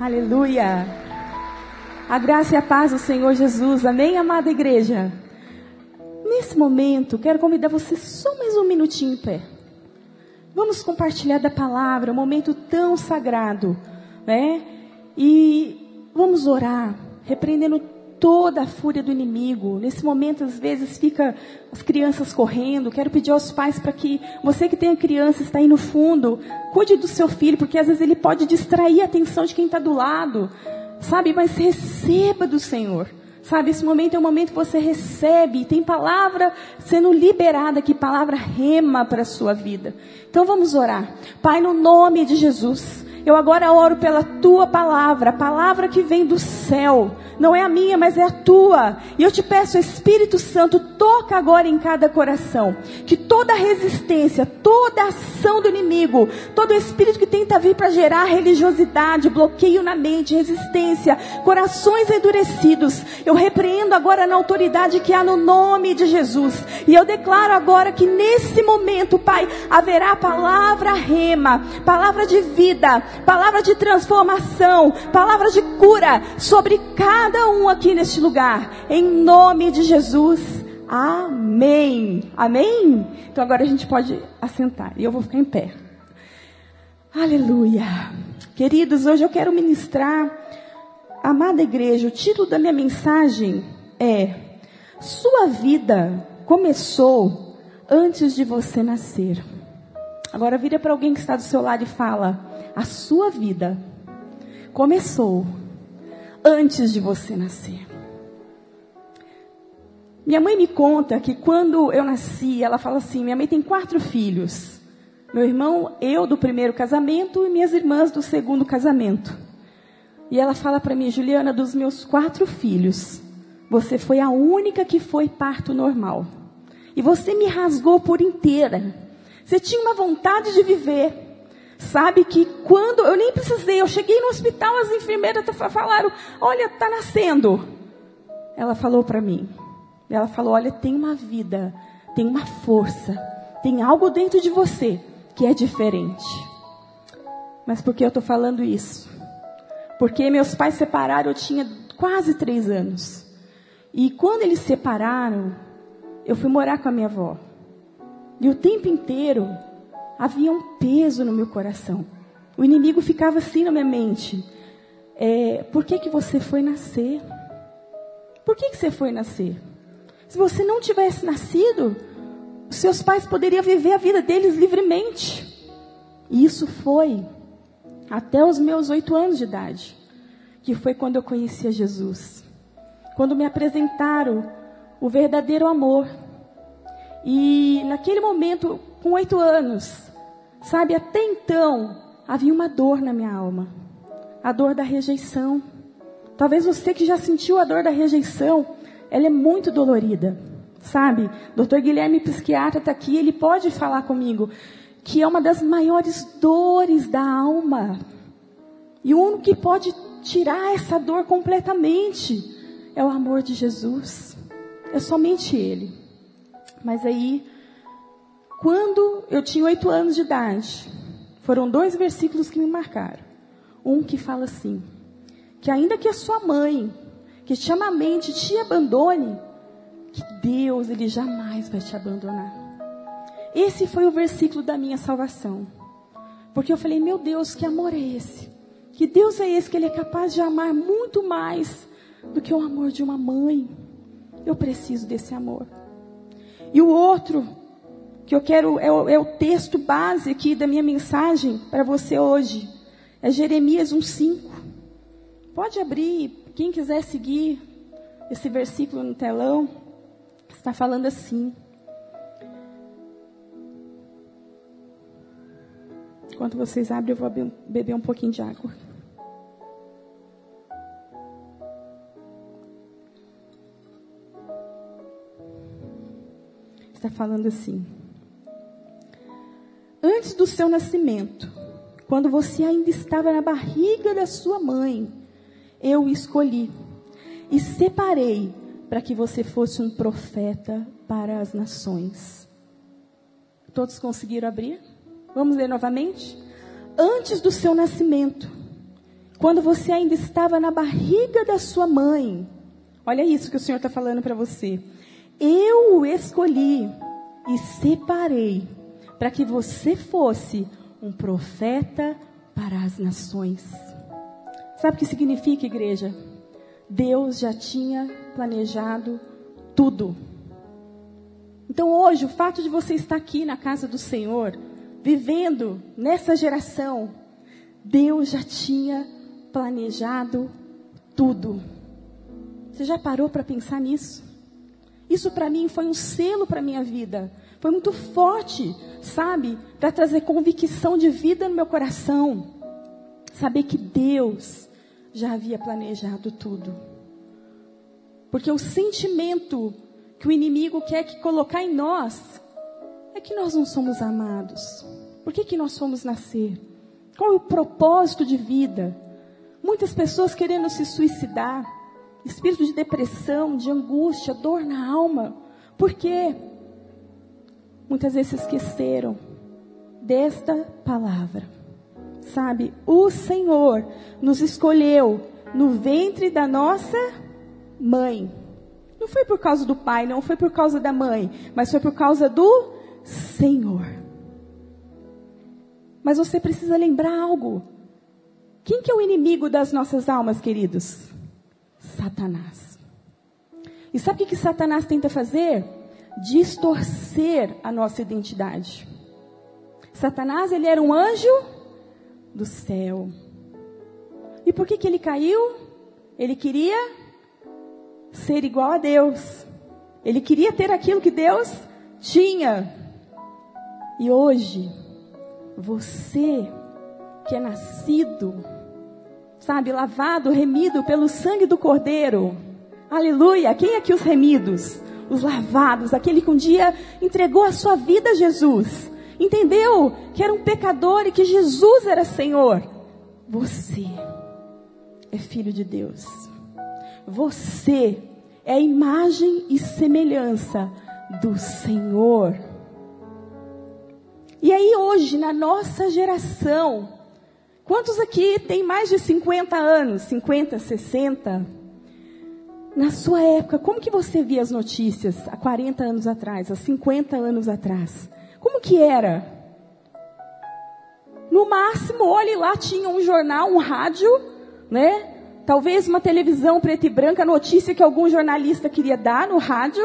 Aleluia. A graça e a paz do Senhor Jesus. Amém, amada igreja? Nesse momento, quero convidar você só mais um minutinho em pé. Vamos compartilhar da palavra, um momento tão sagrado, né? E vamos orar, repreendendo toda a fúria do inimigo. Nesse momento, às vezes, fica as crianças correndo. Quero pedir aos pais para que você que tem criança, está aí no fundo, cuide do seu filho, porque às vezes ele pode distrair a atenção de quem está do lado. Sabe? Mas receba do Senhor. Sabe, esse momento é o momento que você recebe, tem palavra sendo liberada aqui, palavra rema para a sua vida. Então vamos orar. Pai, no nome de Jesus, eu agora oro pela tua palavra, a palavra que vem do céu. Não é a minha, mas é a tua. E eu te peço, Espírito Santo, toca agora em cada coração. Que toda resistência, toda ação do inimigo, todo espírito que tenta vir para gerar religiosidade, bloqueio na mente, resistência, corações endurecidos, eu repreendo agora na autoridade que há no nome de Jesus. E eu declaro agora que nesse momento, Pai, haverá palavra rema, palavra de vida, palavra de transformação, palavra de cura sobre cada um aqui neste lugar. Em nome de Jesus. Amém. Amém? Então agora a gente pode assentar. E eu vou ficar em pé. Aleluia. Queridos, hoje eu quero ministrar, amada igreja, o título da minha mensagem é Sua vida começou antes de você nascer. Agora vira para alguém que está do seu lado e fala: a sua vida começou antes de você nascer. Minha mãe me conta que quando eu nasci, ela fala assim: minha mãe tem quatro filhos. Meu irmão, eu do primeiro casamento e minhas irmãs do segundo casamento. E ela fala para mim, Juliana, dos meus quatro filhos, você foi a única que foi parto normal. E você me rasgou por inteira. Você tinha uma vontade de viver. Sabe que quando eu nem precisei, eu cheguei no hospital, as enfermeiras falaram: Olha, está nascendo. Ela falou para mim. Ela falou: Olha, tem uma vida, tem uma força, tem algo dentro de você que é diferente. Mas por que eu estou falando isso? Porque meus pais separaram, eu tinha quase três anos. E quando eles separaram, eu fui morar com a minha avó. E o tempo inteiro havia um peso no meu coração. O inimigo ficava assim na minha mente. É, por que, que você foi nascer? Por que, que você foi nascer? Se você não tivesse nascido, seus pais poderiam viver a vida deles livremente. E isso foi até os meus oito anos de idade, que foi quando eu conhecia Jesus. Quando me apresentaram o verdadeiro amor. E naquele momento, com oito anos, Sabe, até então havia uma dor na minha alma. A dor da rejeição. Talvez você que já sentiu a dor da rejeição, ela é muito dolorida. Sabe? Doutor Guilherme, psiquiatra, está aqui, ele pode falar comigo que é uma das maiores dores da alma. E o único que pode tirar essa dor completamente é o amor de Jesus. É somente Ele. Mas aí quando eu tinha oito anos de idade, foram dois versículos que me marcaram. Um que fala assim: que ainda que a sua mãe, que te ama a mente, te abandone, que Deus, Ele jamais vai te abandonar. Esse foi o versículo da minha salvação. Porque eu falei, meu Deus, que amor é esse? Que Deus é esse que Ele é capaz de amar muito mais do que o amor de uma mãe? Eu preciso desse amor. E o outro que eu quero, é o, é o texto base aqui da minha mensagem para você hoje. É Jeremias 1,5. Pode abrir, quem quiser seguir esse versículo no telão, está falando assim. Enquanto vocês abrem, eu vou beber um pouquinho de água. Está falando assim antes do seu nascimento, quando você ainda estava na barriga da sua mãe, eu o escolhi e separei para que você fosse um profeta para as nações. Todos conseguiram abrir? Vamos ler novamente? Antes do seu nascimento, quando você ainda estava na barriga da sua mãe. Olha isso que o Senhor está falando para você. Eu o escolhi e separei para que você fosse um profeta para as nações. Sabe o que significa, igreja? Deus já tinha planejado tudo. Então hoje, o fato de você estar aqui na casa do Senhor, vivendo nessa geração, Deus já tinha planejado tudo. Você já parou para pensar nisso? Isso para mim foi um selo para minha vida. Foi muito forte, sabe? Para trazer convicção de vida no meu coração. Saber que Deus já havia planejado tudo. Porque o sentimento que o inimigo quer que colocar em nós é que nós não somos amados. Por que, que nós fomos nascer? Qual é o propósito de vida? Muitas pessoas querendo se suicidar, espírito de depressão, de angústia, dor na alma. Por quê? Muitas vezes se esqueceram desta palavra. Sabe, o Senhor nos escolheu no ventre da nossa mãe. Não foi por causa do pai, não foi por causa da mãe, mas foi por causa do Senhor. Mas você precisa lembrar algo. Quem que é o inimigo das nossas almas, queridos? Satanás. E sabe o que, Satanás tenta fazer? Distorcer a nossa identidade. Satanás, ele era um anjo do céu. E por que, que ele caiu? Ele queria ser igual a Deus. Ele queria ter aquilo que Deus tinha. E hoje, você que é nascido, sabe, lavado, remido pelo sangue do Cordeiro. Aleluia! Quem é aqui os remidos? Os lavados, aquele que um dia entregou a sua vida a Jesus. Entendeu que era um pecador e que Jesus era Senhor. Você é filho de Deus. Você é a imagem e semelhança do Senhor. E aí hoje, na nossa geração, quantos aqui têm mais de 50 anos, 50, 60? Na sua época, como que você via as notícias há 40 anos atrás, há 50 anos atrás? Como que era? No máximo, olhe lá, tinha um jornal, um rádio, né? Talvez uma televisão preta e branca, notícia que algum jornalista queria dar no rádio.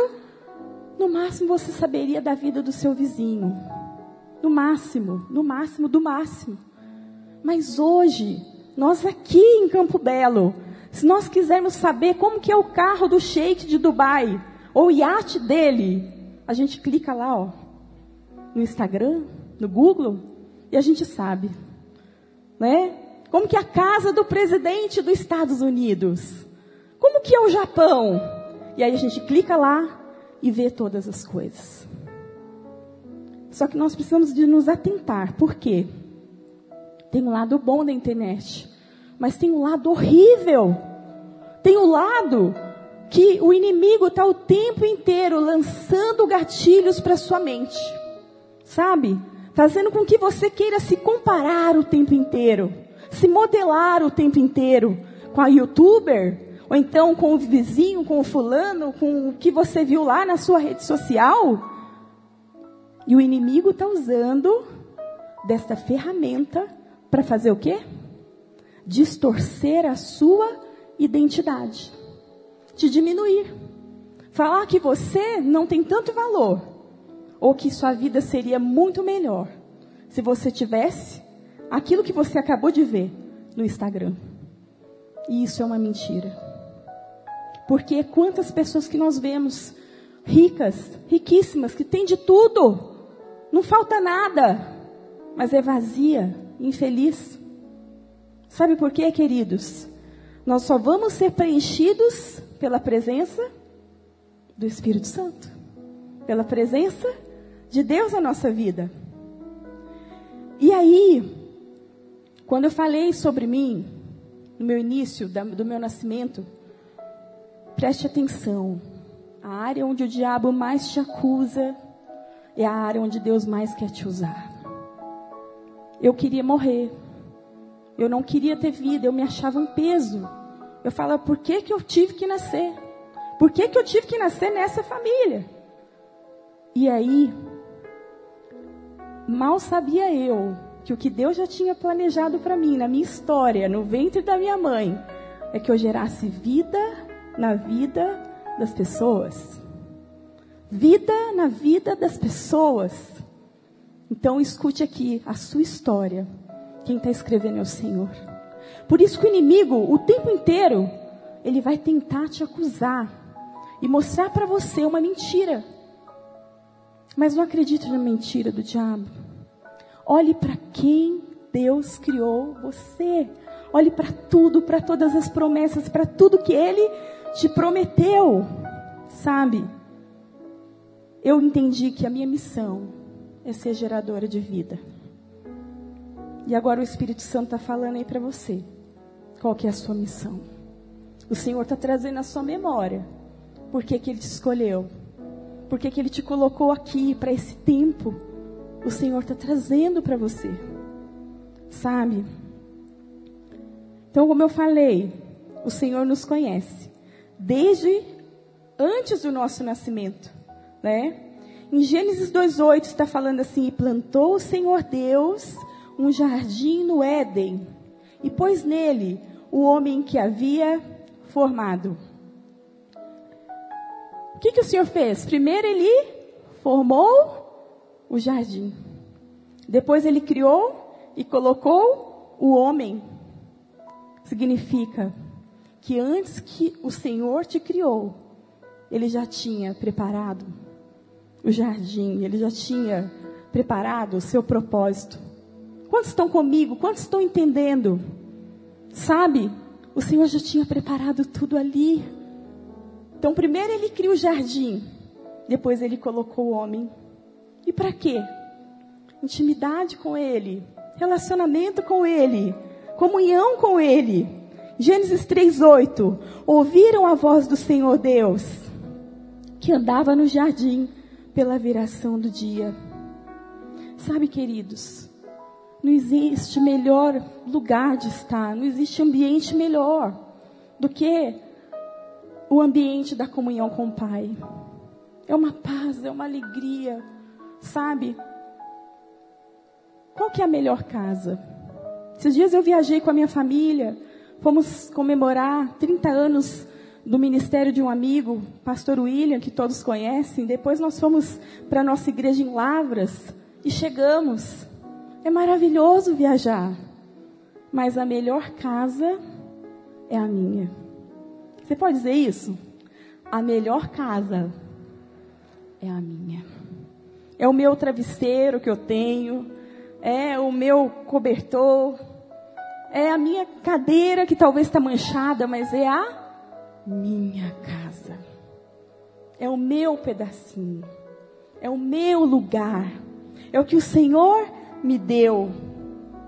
No máximo você saberia da vida do seu vizinho. No máximo, no máximo, do máximo. Mas hoje, nós aqui em Campo Belo, se nós quisermos saber como que é o carro do Sheik de Dubai, ou o iate dele, a gente clica lá, ó, no Instagram, no Google, e a gente sabe, né? Como que é a casa do presidente dos Estados Unidos? Como que é o Japão? E aí a gente clica lá e vê todas as coisas. Só que nós precisamos de nos atentar. Por quê? Tem um lado bom da internet, mas tem um lado horrível. Tem um lado que o inimigo está o tempo inteiro lançando gatilhos para sua mente. Sabe? Fazendo com que você queira se comparar o tempo inteiro se modelar o tempo inteiro com a youtuber, ou então com o vizinho, com o fulano, com o que você viu lá na sua rede social. E o inimigo está usando desta ferramenta para fazer o quê? Distorcer a sua identidade, te diminuir, falar que você não tem tanto valor, ou que sua vida seria muito melhor se você tivesse aquilo que você acabou de ver no Instagram. E isso é uma mentira. Porque quantas pessoas que nós vemos ricas, riquíssimas, que têm de tudo, não falta nada, mas é vazia, infeliz. Sabe por quê, queridos? Nós só vamos ser preenchidos pela presença do Espírito Santo, pela presença de Deus na nossa vida. E aí, quando eu falei sobre mim, no meu início, do meu nascimento, preste atenção. A área onde o diabo mais te acusa é a área onde Deus mais quer te usar. Eu queria morrer. Eu não queria ter vida, eu me achava um peso. Eu falava, por que, que eu tive que nascer? Por que, que eu tive que nascer nessa família? E aí, mal sabia eu que o que Deus já tinha planejado para mim, na minha história, no ventre da minha mãe, é que eu gerasse vida na vida das pessoas. Vida na vida das pessoas. Então escute aqui a sua história. Quem está escrevendo é o Senhor. Por isso que o inimigo, o tempo inteiro, ele vai tentar te acusar e mostrar para você uma mentira. Mas não acredite na mentira do diabo. Olhe para quem Deus criou você. Olhe para tudo, para todas as promessas, para tudo que Ele te prometeu. Sabe? Eu entendi que a minha missão é ser geradora de vida. E agora o Espírito Santo está falando aí para você. Qual que é a sua missão? O Senhor está trazendo a sua memória. Por que, que Ele te escolheu? Por que, que Ele te colocou aqui para esse tempo? O Senhor está trazendo para você. Sabe? Então, como eu falei, o Senhor nos conhece. Desde antes do nosso nascimento. Né? Em Gênesis 2,8 está falando assim: plantou o Senhor Deus um jardim no Éden e pôs nele o homem que havia formado. O que, que o Senhor fez? Primeiro ele formou o jardim. Depois ele criou e colocou o homem. Significa que antes que o Senhor te criou, ele já tinha preparado o jardim, ele já tinha preparado o seu propósito. Quantos estão comigo? Quantos estão entendendo? Sabe? O Senhor já tinha preparado tudo ali. Então, primeiro ele cria o jardim, depois ele colocou o homem. E para quê? Intimidade com ele, relacionamento com ele, comunhão com ele. Gênesis 3:8. Ouviram a voz do Senhor Deus, que andava no jardim pela viração do dia. Sabe, queridos, não existe melhor lugar de estar, não existe ambiente melhor do que o ambiente da comunhão com o Pai. É uma paz, é uma alegria, sabe? Qual que é a melhor casa? Esses dias eu viajei com a minha família, fomos comemorar 30 anos do ministério de um amigo, pastor William, que todos conhecem. Depois nós fomos para a nossa igreja em Lavras e chegamos. É maravilhoso viajar. Mas a melhor casa é a minha. Você pode dizer isso? A melhor casa é a minha. É o meu travesseiro que eu tenho, é o meu cobertor, é a minha cadeira que talvez está manchada, mas é a minha casa. É o meu pedacinho. É o meu lugar. É o que o Senhor me deu,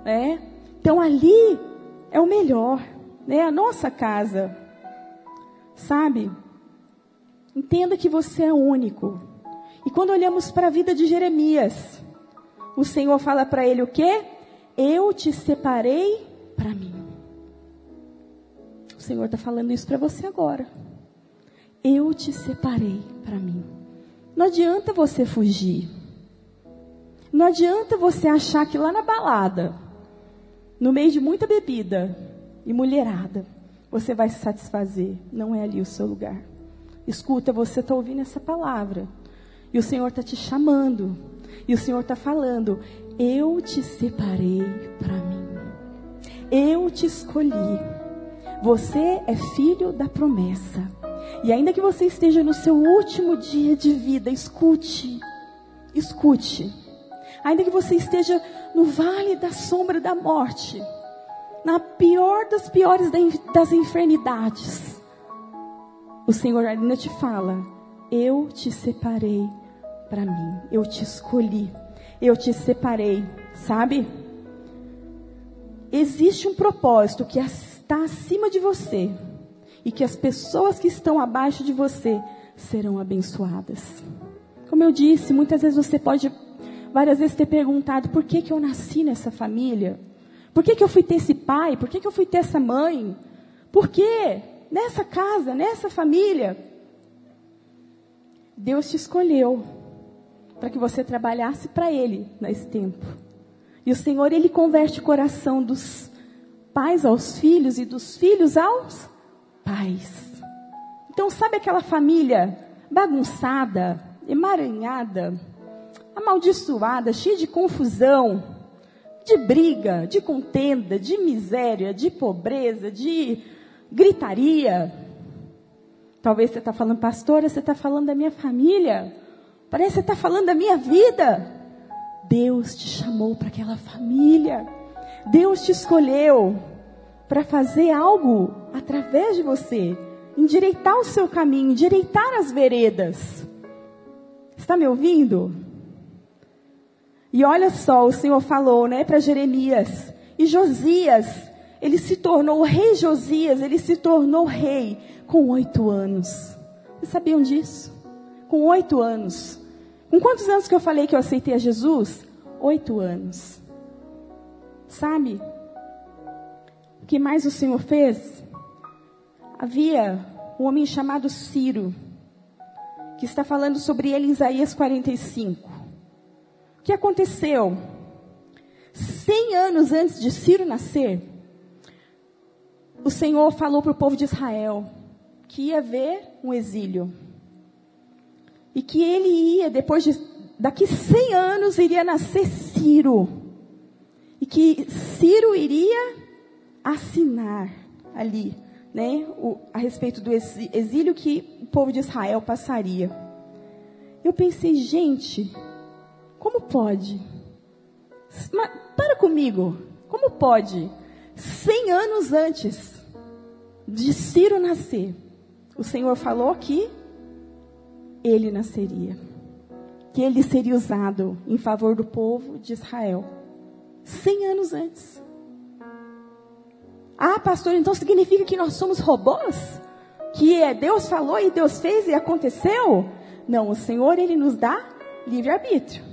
né? Então ali é o melhor, né? A nossa casa, sabe? Entenda que você é único. E quando olhamos para a vida de Jeremias, o Senhor fala para ele o quê? Eu te separei para mim. Senhor está falando isso para você agora. Eu te separei para mim. Não adianta você fugir. Não adianta você achar que lá na balada, no meio de muita bebida e mulherada, você vai se satisfazer. Não é ali o seu lugar. Escuta, você está ouvindo essa palavra. E o Senhor está te chamando. E o Senhor está falando: Eu te separei para mim. Eu te escolhi. Você é filho da promessa. E ainda que você esteja no seu último dia de vida, escute. Escute ainda que você esteja no vale da sombra da morte, na pior das piores das enfermidades, o Senhor ainda te fala: Eu te separei para mim, eu te escolhi, eu te separei, sabe? Existe um propósito que está acima de você e que as pessoas que estão abaixo de você serão abençoadas. Como eu disse, muitas vezes você pode várias vezes ter perguntado por que, que eu nasci nessa família. Por que, que eu fui ter esse pai? Por que, que eu fui ter essa mãe? Por que nessa casa, nessa família, Deus te escolheu para que você trabalhasse para Ele nesse tempo. E o Senhor, Ele converte o coração dos pais aos filhos e dos filhos aos pais. Então, sabe aquela família bagunçada, emaranhada, amaldiçoada, cheia de confusão, de briga, de contenda, de miséria, de pobreza, de gritaria. Talvez você está falando, pastora, você está falando da minha família. Parece que você está falando da minha vida. Deus te chamou para aquela família. Deus te escolheu para fazer algo através de você. Endireitar o seu caminho, endireitar as veredas. Está me ouvindo? E olha só, o Senhor falou, né, para Jeremias. E Josias, ele se tornou, o rei Josias, ele se tornou rei com oito anos. Vocês sabiam disso? Com oito anos. Com quantos anos que eu falei que eu aceitei a Jesus? Oito anos. Sabe? O que mais o Senhor fez? Havia um homem chamado Ciro, que está falando sobre ele em Isaías 45 que aconteceu? Cem anos antes de Ciro nascer, o Senhor falou para o povo de Israel que ia haver um exílio. E que ele ia, depois de, daqui cem anos, iria nascer Ciro. E que Ciro iria assinar ali, né, o, a respeito do exílio que o povo de Israel passaria. Eu pensei, gente, como pode? Mas, para comigo. Como pode? Cem anos antes de Ciro nascer, o Senhor falou que ele nasceria. Que ele seria usado em favor do povo de Israel. Cem anos antes. Ah, pastor, então significa que nós somos robôs? Que é Deus falou e Deus fez e aconteceu? Não, o Senhor, Ele nos dá livre-arbítrio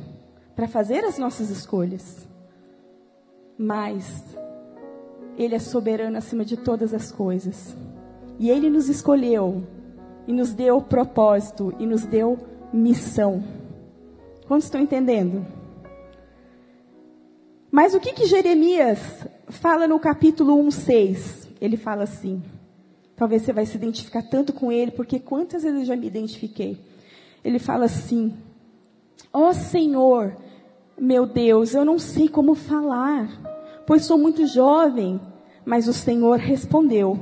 para fazer as nossas escolhas. Mas Ele é soberano acima de todas as coisas. E Ele nos escolheu e nos deu propósito e nos deu missão. Quantos estão entendendo? Mas o que que Jeremias fala no capítulo 1:6? Ele fala assim: Talvez você vai se identificar tanto com ele, porque quantas vezes eu já me identifiquei. Ele fala assim: Ó oh, Senhor, meu Deus, eu não sei como falar, pois sou muito jovem. Mas o Senhor respondeu: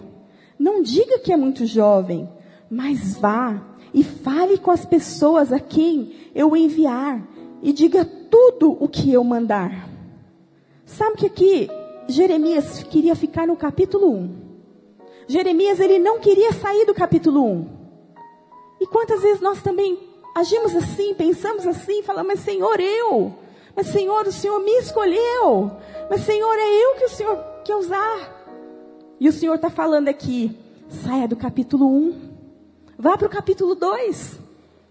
Não diga que é muito jovem, mas vá e fale com as pessoas a quem eu enviar e diga tudo o que eu mandar. Sabe que aqui Jeremias queria ficar no capítulo 1. Jeremias ele não queria sair do capítulo 1. E quantas vezes nós também agimos assim, pensamos assim, falamos, mas Senhor, eu, mas Senhor, o Senhor me escolheu. Mas Senhor, é eu que o Senhor quer usar. E o Senhor está falando aqui, saia do capítulo 1, vá para o capítulo 2,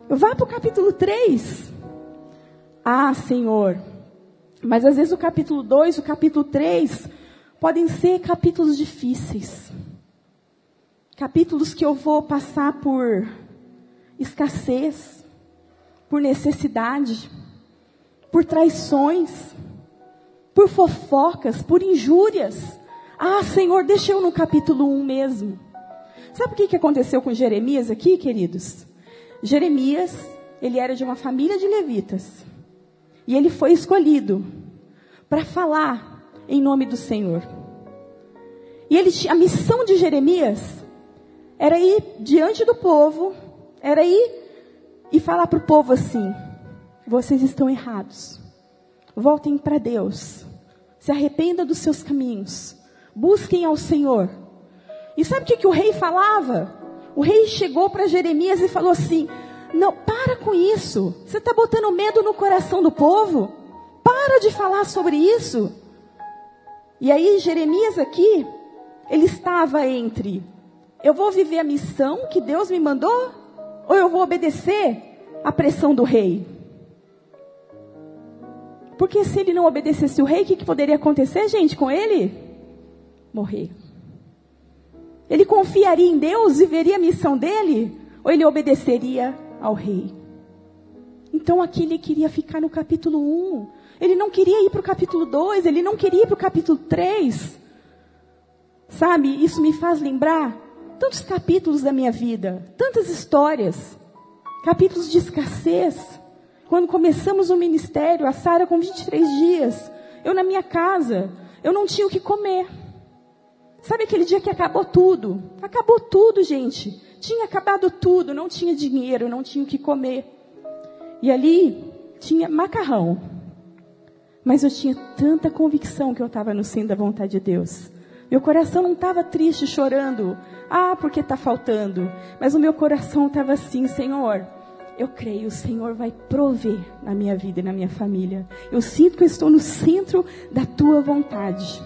vá para o capítulo 3. Ah, Senhor, mas às vezes o capítulo 2, o capítulo 3, podem ser capítulos difíceis. Capítulos que eu vou passar por escassez, por necessidade por traições, por fofocas, por injúrias. Ah, Senhor, deixa eu no capítulo 1 mesmo. Sabe o que, que aconteceu com Jeremias aqui, queridos? Jeremias, ele era de uma família de levitas. E ele foi escolhido para falar em nome do Senhor. E ele, a missão de Jeremias era ir diante do povo, era ir e falar para o povo assim: vocês estão errados. Voltem para Deus. Se arrependam dos seus caminhos. Busquem ao Senhor. E sabe o que, que o rei falava? O rei chegou para Jeremias e falou assim: Não, para com isso. Você está botando medo no coração do povo. Para de falar sobre isso. E aí, Jeremias aqui, ele estava entre: Eu vou viver a missão que Deus me mandou? Ou eu vou obedecer à pressão do rei? Porque se ele não obedecesse o rei, o que, que poderia acontecer, gente, com ele? Morrer. Ele confiaria em Deus e veria a missão dele? Ou ele obedeceria ao rei? Então aqui ele queria ficar no capítulo 1. Ele não queria ir para o capítulo 2, ele não queria ir para o capítulo 3. Sabe, isso me faz lembrar tantos capítulos da minha vida, tantas histórias, capítulos de escassez. Quando começamos o ministério, a Sara com 23 dias, eu na minha casa, eu não tinha o que comer. Sabe aquele dia que acabou tudo? Acabou tudo, gente. Tinha acabado tudo, não tinha dinheiro, não tinha o que comer. E ali tinha macarrão. Mas eu tinha tanta convicção que eu estava no centro da vontade de Deus. Meu coração não estava triste, chorando. Ah, porque está faltando. Mas o meu coração estava assim, Senhor eu creio, o Senhor vai prover na minha vida e na minha família. Eu sinto que eu estou no centro da tua vontade.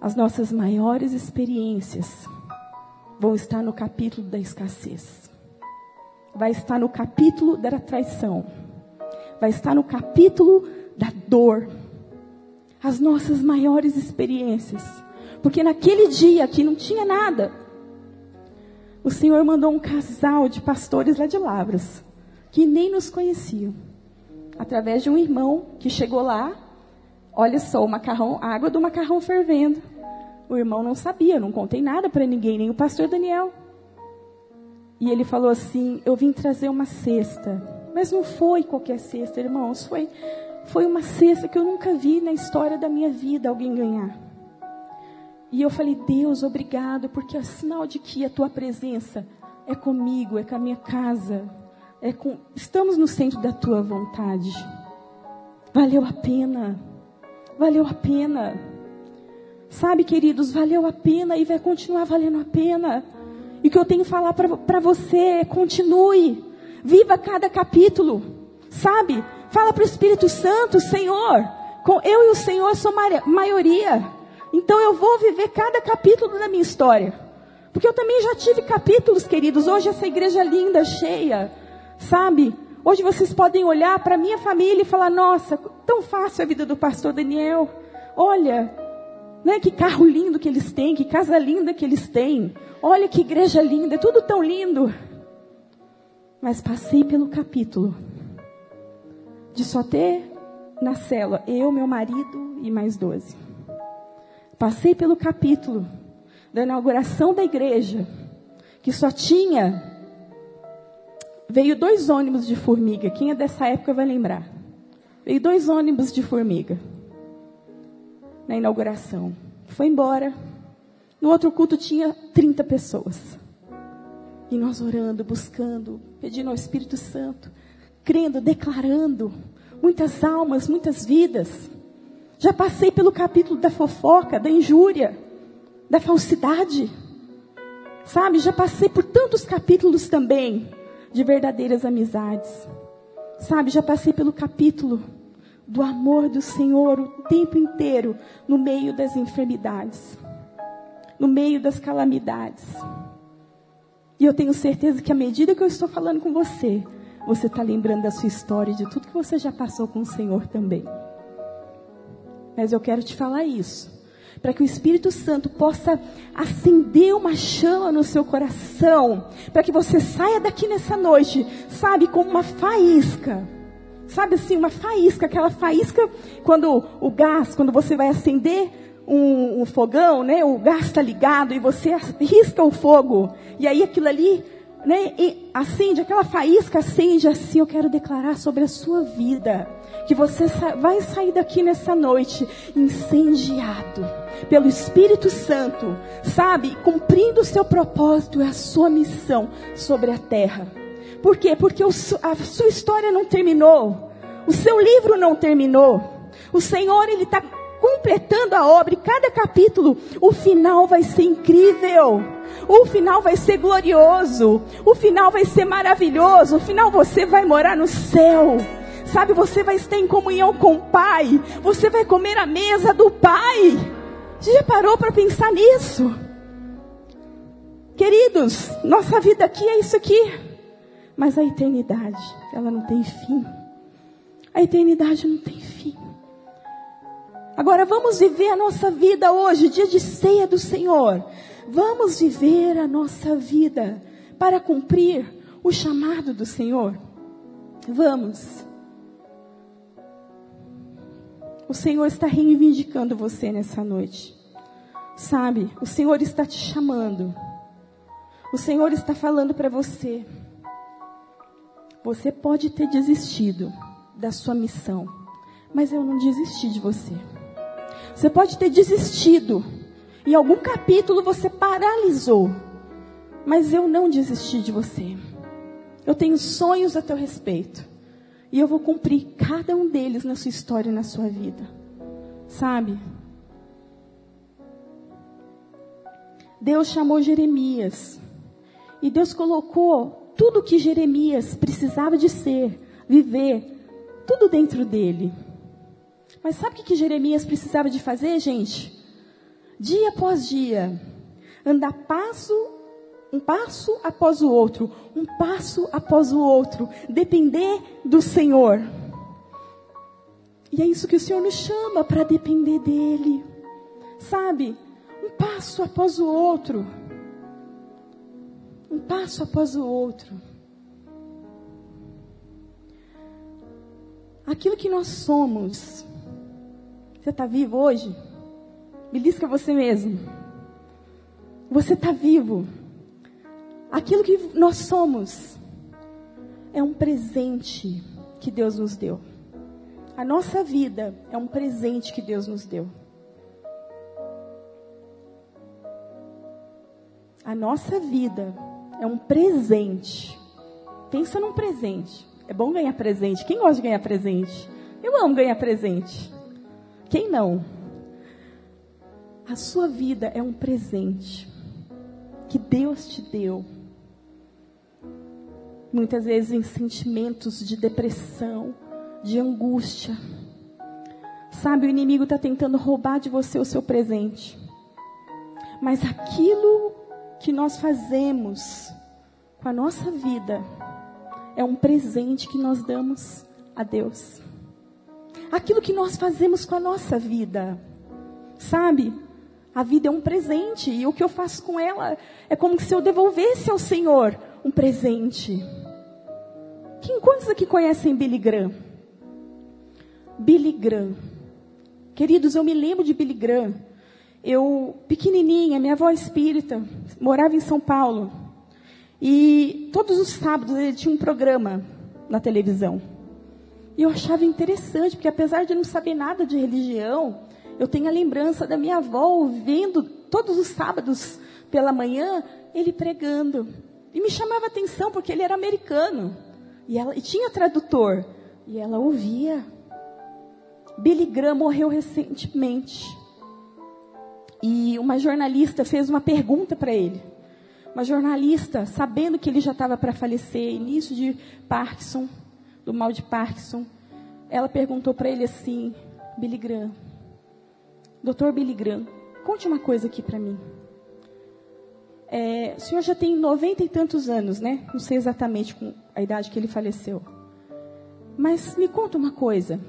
As nossas maiores experiências vão estar no capítulo da escassez. Vai estar no capítulo da traição. Vai estar no capítulo da dor. As nossas maiores experiências. Porque naquele dia que não tinha nada, o Senhor mandou um casal de pastores lá de Lavras, que nem nos conheciam, através de um irmão que chegou lá. Olha só, o macarrão, a água do macarrão fervendo. O irmão não sabia, não contei nada para ninguém, nem o pastor Daniel. E ele falou assim: Eu vim trazer uma cesta. Mas não foi qualquer cesta, irmãos. Foi, foi uma cesta que eu nunca vi na história da minha vida alguém ganhar. E eu falei, Deus, obrigado, porque é sinal de que a tua presença é comigo, é com a minha casa, é com, estamos no centro da tua vontade. Valeu a pena, valeu a pena. Sabe, queridos, valeu a pena e vai continuar valendo a pena. E o que eu tenho que falar para você é: continue, viva cada capítulo, sabe? Fala para o Espírito Santo, Senhor, com eu e o Senhor sou maioria. Então eu vou viver cada capítulo da minha história. Porque eu também já tive capítulos, queridos. Hoje essa igreja linda, cheia, sabe? Hoje vocês podem olhar para minha família e falar: "Nossa, tão fácil a vida do pastor Daniel. Olha, né, que carro lindo que eles têm, que casa linda que eles têm. Olha que igreja linda, é tudo tão lindo." Mas passei pelo capítulo de só ter na cela eu, meu marido e mais doze. Passei pelo capítulo da inauguração da igreja, que só tinha. Veio dois ônibus de formiga. Quem é dessa época vai lembrar. Veio dois ônibus de formiga na inauguração. Foi embora. No outro culto tinha 30 pessoas. E nós orando, buscando, pedindo ao Espírito Santo, crendo, declarando. Muitas almas, muitas vidas. Já passei pelo capítulo da fofoca, da injúria, da falsidade. Sabe, já passei por tantos capítulos também de verdadeiras amizades. Sabe, já passei pelo capítulo do amor do Senhor o tempo inteiro no meio das enfermidades, no meio das calamidades. E eu tenho certeza que à medida que eu estou falando com você, você está lembrando da sua história, de tudo que você já passou com o Senhor também. Mas eu quero te falar isso. Para que o Espírito Santo possa acender uma chama no seu coração. Para que você saia daqui nessa noite, sabe, como uma faísca. Sabe assim, uma faísca, aquela faísca, quando o gás, quando você vai acender um, um fogão, né? O gás está ligado e você risca o fogo. E aí aquilo ali né, acende, aquela faísca acende assim, eu quero declarar sobre a sua vida, que você vai sair daqui nessa noite incendiado pelo Espírito Santo, sabe, cumprindo o seu propósito e a sua missão sobre a terra. Por quê? Porque a sua história não terminou, o seu livro não terminou. O Senhor, Ele está completando a obra e cada capítulo, o final vai ser incrível. O final vai ser glorioso. O final vai ser maravilhoso. O final você vai morar no céu. Sabe, você vai estar em comunhão com o Pai. Você vai comer a mesa do Pai. Você já parou para pensar nisso? Queridos, nossa vida aqui é isso aqui. Mas a eternidade, ela não tem fim. A eternidade não tem fim. Agora vamos viver a nossa vida hoje, dia de ceia do Senhor. Vamos viver a nossa vida para cumprir o chamado do Senhor. Vamos. O Senhor está reivindicando você nessa noite. Sabe, o Senhor está te chamando. O Senhor está falando para você. Você pode ter desistido da sua missão, mas eu não desisti de você. Você pode ter desistido. Em algum capítulo você paralisou, mas eu não desisti de você. Eu tenho sonhos a teu respeito. E eu vou cumprir cada um deles na sua história e na sua vida. Sabe? Deus chamou Jeremias. E Deus colocou tudo que Jeremias precisava de ser, viver, tudo dentro dele. Mas sabe o que Jeremias precisava de fazer, gente? Dia após dia, andar passo, um passo após o outro, um passo após o outro, depender do Senhor. E é isso que o Senhor nos chama para depender dele. Sabe? Um passo após o outro. Um passo após o outro. aquilo que nós somos. Você está vivo hoje? Belisca você mesmo. Você está vivo. Aquilo que nós somos é um presente que Deus nos deu. A nossa vida é um presente que Deus nos deu. A nossa vida é um presente. Pensa num presente. É bom ganhar presente. Quem gosta de ganhar presente? Eu amo ganhar presente. Quem não? A sua vida é um presente que Deus te deu. Muitas vezes em sentimentos de depressão, de angústia. Sabe, o inimigo está tentando roubar de você o seu presente. Mas aquilo que nós fazemos com a nossa vida, é um presente que nós damos a Deus. Aquilo que nós fazemos com a nossa vida, sabe? A vida é um presente e o que eu faço com ela é como se eu devolvesse ao Senhor um presente. Quem, quantos aqui conhecem Billy Graham? Billy Graham. Queridos, eu me lembro de Billy Graham. Eu, pequenininha, minha avó espírita, morava em São Paulo. E todos os sábados ele tinha um programa na televisão. E eu achava interessante, porque apesar de não saber nada de religião, eu tenho a lembrança da minha avó ouvindo todos os sábados pela manhã ele pregando. E me chamava atenção porque ele era americano. E, ela, e tinha tradutor. E ela ouvia. Billy Graham morreu recentemente. E uma jornalista fez uma pergunta para ele uma jornalista, sabendo que ele já estava para falecer, início de Parkinson, do mal de Parkinson, ela perguntou para ele assim, Billy Graham, doutor Billy Graham, conte uma coisa aqui para mim. É, o senhor já tem noventa e tantos anos, né? Não sei exatamente a idade que ele faleceu. Mas me conta uma coisa.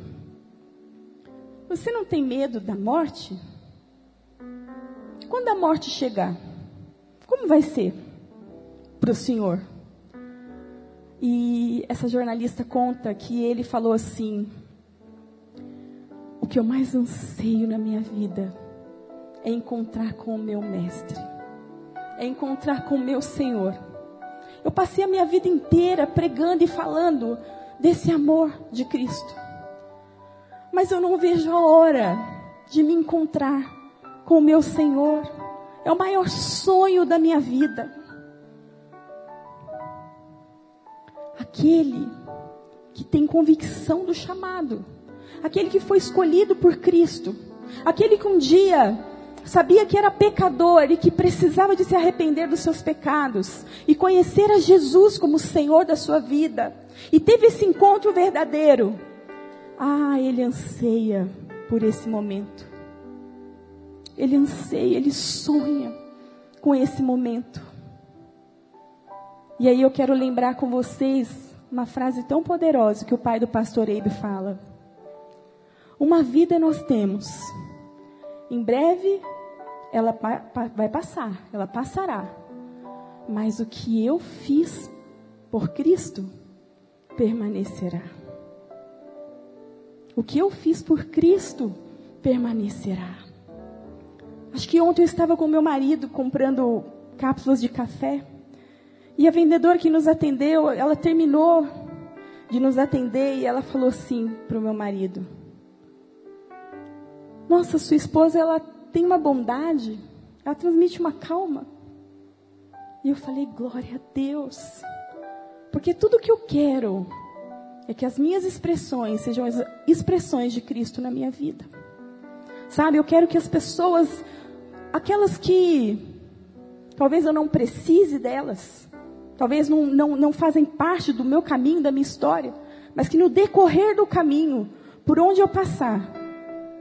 Você não tem medo da morte? Quando a morte chegar, como vai ser para o senhor? E essa jornalista conta que ele falou assim: O que eu mais anseio na minha vida é encontrar com o meu mestre, é encontrar com o meu Senhor. Eu passei a minha vida inteira pregando e falando desse amor de Cristo, mas eu não vejo a hora de me encontrar com o meu Senhor é o maior sonho da minha vida. Aquele que tem convicção do chamado, aquele que foi escolhido por Cristo, aquele que um dia sabia que era pecador e que precisava de se arrepender dos seus pecados e conhecer a Jesus como Senhor da sua vida e teve esse encontro verdadeiro. Ah, ele anseia por esse momento. Ele anseia, ele sonha com esse momento. E aí eu quero lembrar com vocês uma frase tão poderosa que o pai do pastor Eibe fala. Uma vida nós temos. Em breve ela vai passar, ela passará. Mas o que eu fiz por Cristo permanecerá. O que eu fiz por Cristo permanecerá. Acho que ontem eu estava com meu marido comprando cápsulas de café. E a vendedora que nos atendeu, ela terminou de nos atender e ela falou assim para o meu marido: Nossa, sua esposa ela tem uma bondade, ela transmite uma calma. E eu falei: Glória a Deus, porque tudo que eu quero é que as minhas expressões sejam as expressões de Cristo na minha vida. Sabe, eu quero que as pessoas, aquelas que talvez eu não precise delas, talvez não, não, não fazem parte do meu caminho, da minha história, mas que no decorrer do caminho, por onde eu passar,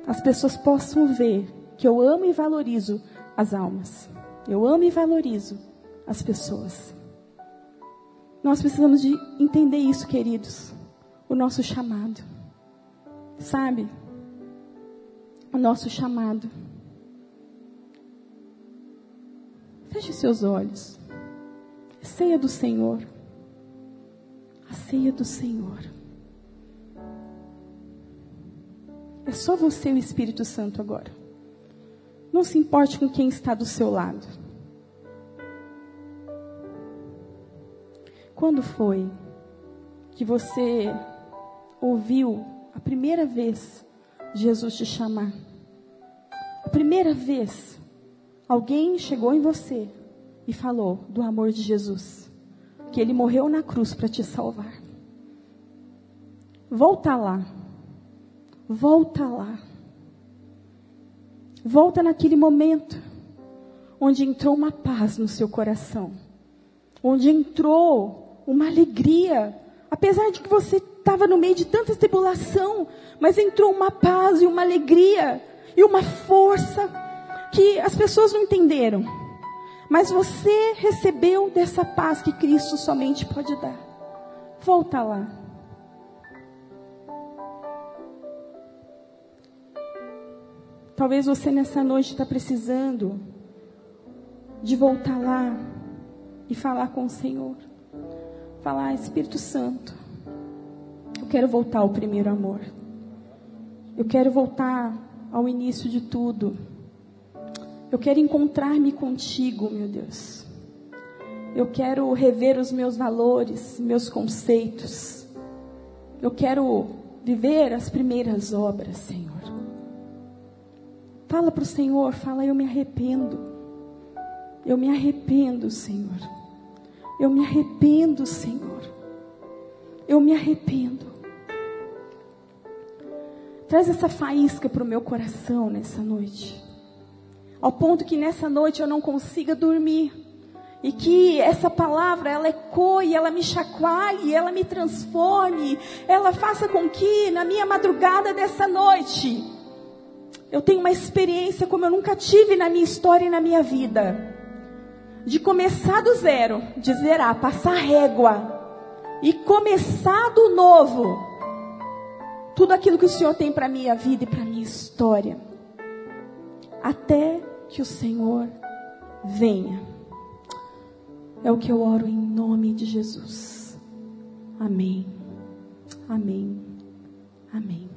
as pessoas possam ver que eu amo e valorizo as almas. Eu amo e valorizo as pessoas. Nós precisamos de entender isso, queridos. O nosso chamado. Sabe? O nosso chamado. Feche seus olhos ceia do Senhor. A ceia do Senhor. É só você e o Espírito Santo agora. Não se importe com quem está do seu lado. Quando foi que você ouviu a primeira vez Jesus te chamar? A primeira vez alguém chegou em você e falou do amor de Jesus, que ele morreu na cruz para te salvar. Volta lá. Volta lá. Volta naquele momento onde entrou uma paz no seu coração, onde entrou uma alegria, apesar de que você estava no meio de tanta tribulação, mas entrou uma paz e uma alegria e uma força que as pessoas não entenderam. Mas você recebeu dessa paz que Cristo somente pode dar. Volta lá. Talvez você nessa noite está precisando de voltar lá e falar com o Senhor. Falar, Espírito Santo, eu quero voltar ao primeiro amor. Eu quero voltar ao início de tudo. Eu quero encontrar-me contigo, meu Deus. Eu quero rever os meus valores, meus conceitos. Eu quero viver as primeiras obras, Senhor. Fala para o Senhor, fala, eu me arrependo. Eu me arrependo, Senhor. Eu me arrependo, Senhor. Eu me arrependo. Traz essa faísca para o meu coração nessa noite ao ponto que nessa noite eu não consiga dormir. E que essa palavra, ela ecoe, ela me chacoalhe, ela me transforme, ela faça com que na minha madrugada dessa noite, eu tenha uma experiência como eu nunca tive na minha história e na minha vida. De começar do zero, de zerar, passar régua, e começar do novo. Tudo aquilo que o Senhor tem para minha vida e para minha história até que o Senhor venha. É o que eu oro em nome de Jesus. Amém. Amém. Amém.